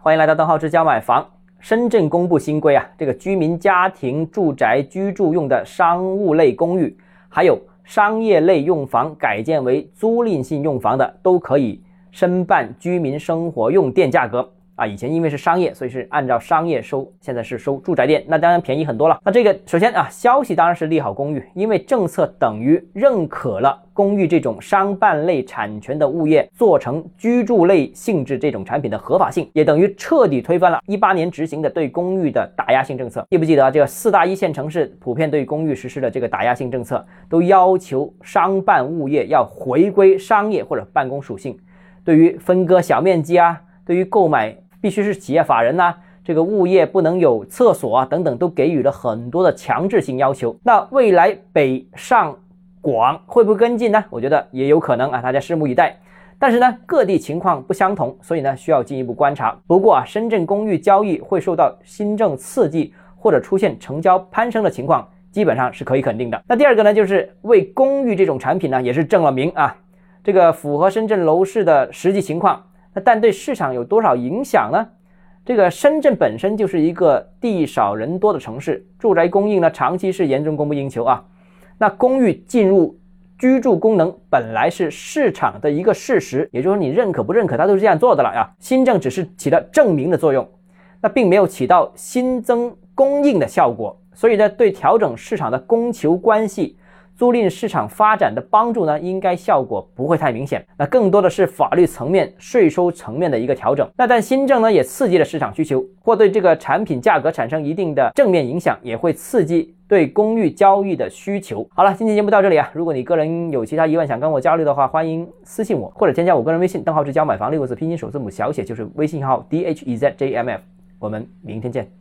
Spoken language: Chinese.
欢迎来到邓浩之家买房。深圳公布新规啊，这个居民家庭住宅居住用的商务类公寓，还有商业类用房改建为租赁性用房的，都可以申办居民生活用电价格。啊，以前因为是商业，所以是按照商业收，现在是收住宅电，那当然便宜很多了。那这个首先啊，消息当然是利好公寓，因为政策等于认可了公寓这种商办类产权的物业做成居住类性质这种产品的合法性，也等于彻底推翻了一八年执行的对公寓的打压性政策。记不记得这个四大一线城市普遍对公寓实施的这个打压性政策，都要求商办物业要回归商业或者办公属性，对于分割小面积啊，对于购买。必须是企业法人呐，这个物业不能有厕所啊，等等，都给予了很多的强制性要求。那未来北上广会不会跟进呢？我觉得也有可能啊，大家拭目以待。但是呢，各地情况不相同，所以呢，需要进一步观察。不过啊，深圳公寓交易会受到新政刺激，或者出现成交攀升的情况，基本上是可以肯定的。那第二个呢，就是为公寓这种产品呢，也是正了名啊，这个符合深圳楼市的实际情况。但对市场有多少影响呢？这个深圳本身就是一个地少人多的城市，住宅供应呢长期是严重供不应求啊。那公寓进入居住功能本来是市场的一个事实，也就是说你认可不认可，它都是这样做的了呀。新政只是起到证明的作用，那并没有起到新增供应的效果，所以呢，对调整市场的供求关系。租赁市场发展的帮助呢，应该效果不会太明显。那更多的是法律层面、税收层面的一个调整。那但新政呢，也刺激了市场需求，或对这个产品价格产生一定的正面影响，也会刺激对公寓交易的需求。好了，今天节目到这里啊。如果你个人有其他疑问想跟我交流的话，欢迎私信我，或者添加我个人微信邓浩志教买房六个字拼音首字母小写就是微信号 d h e z j m f。我们明天见。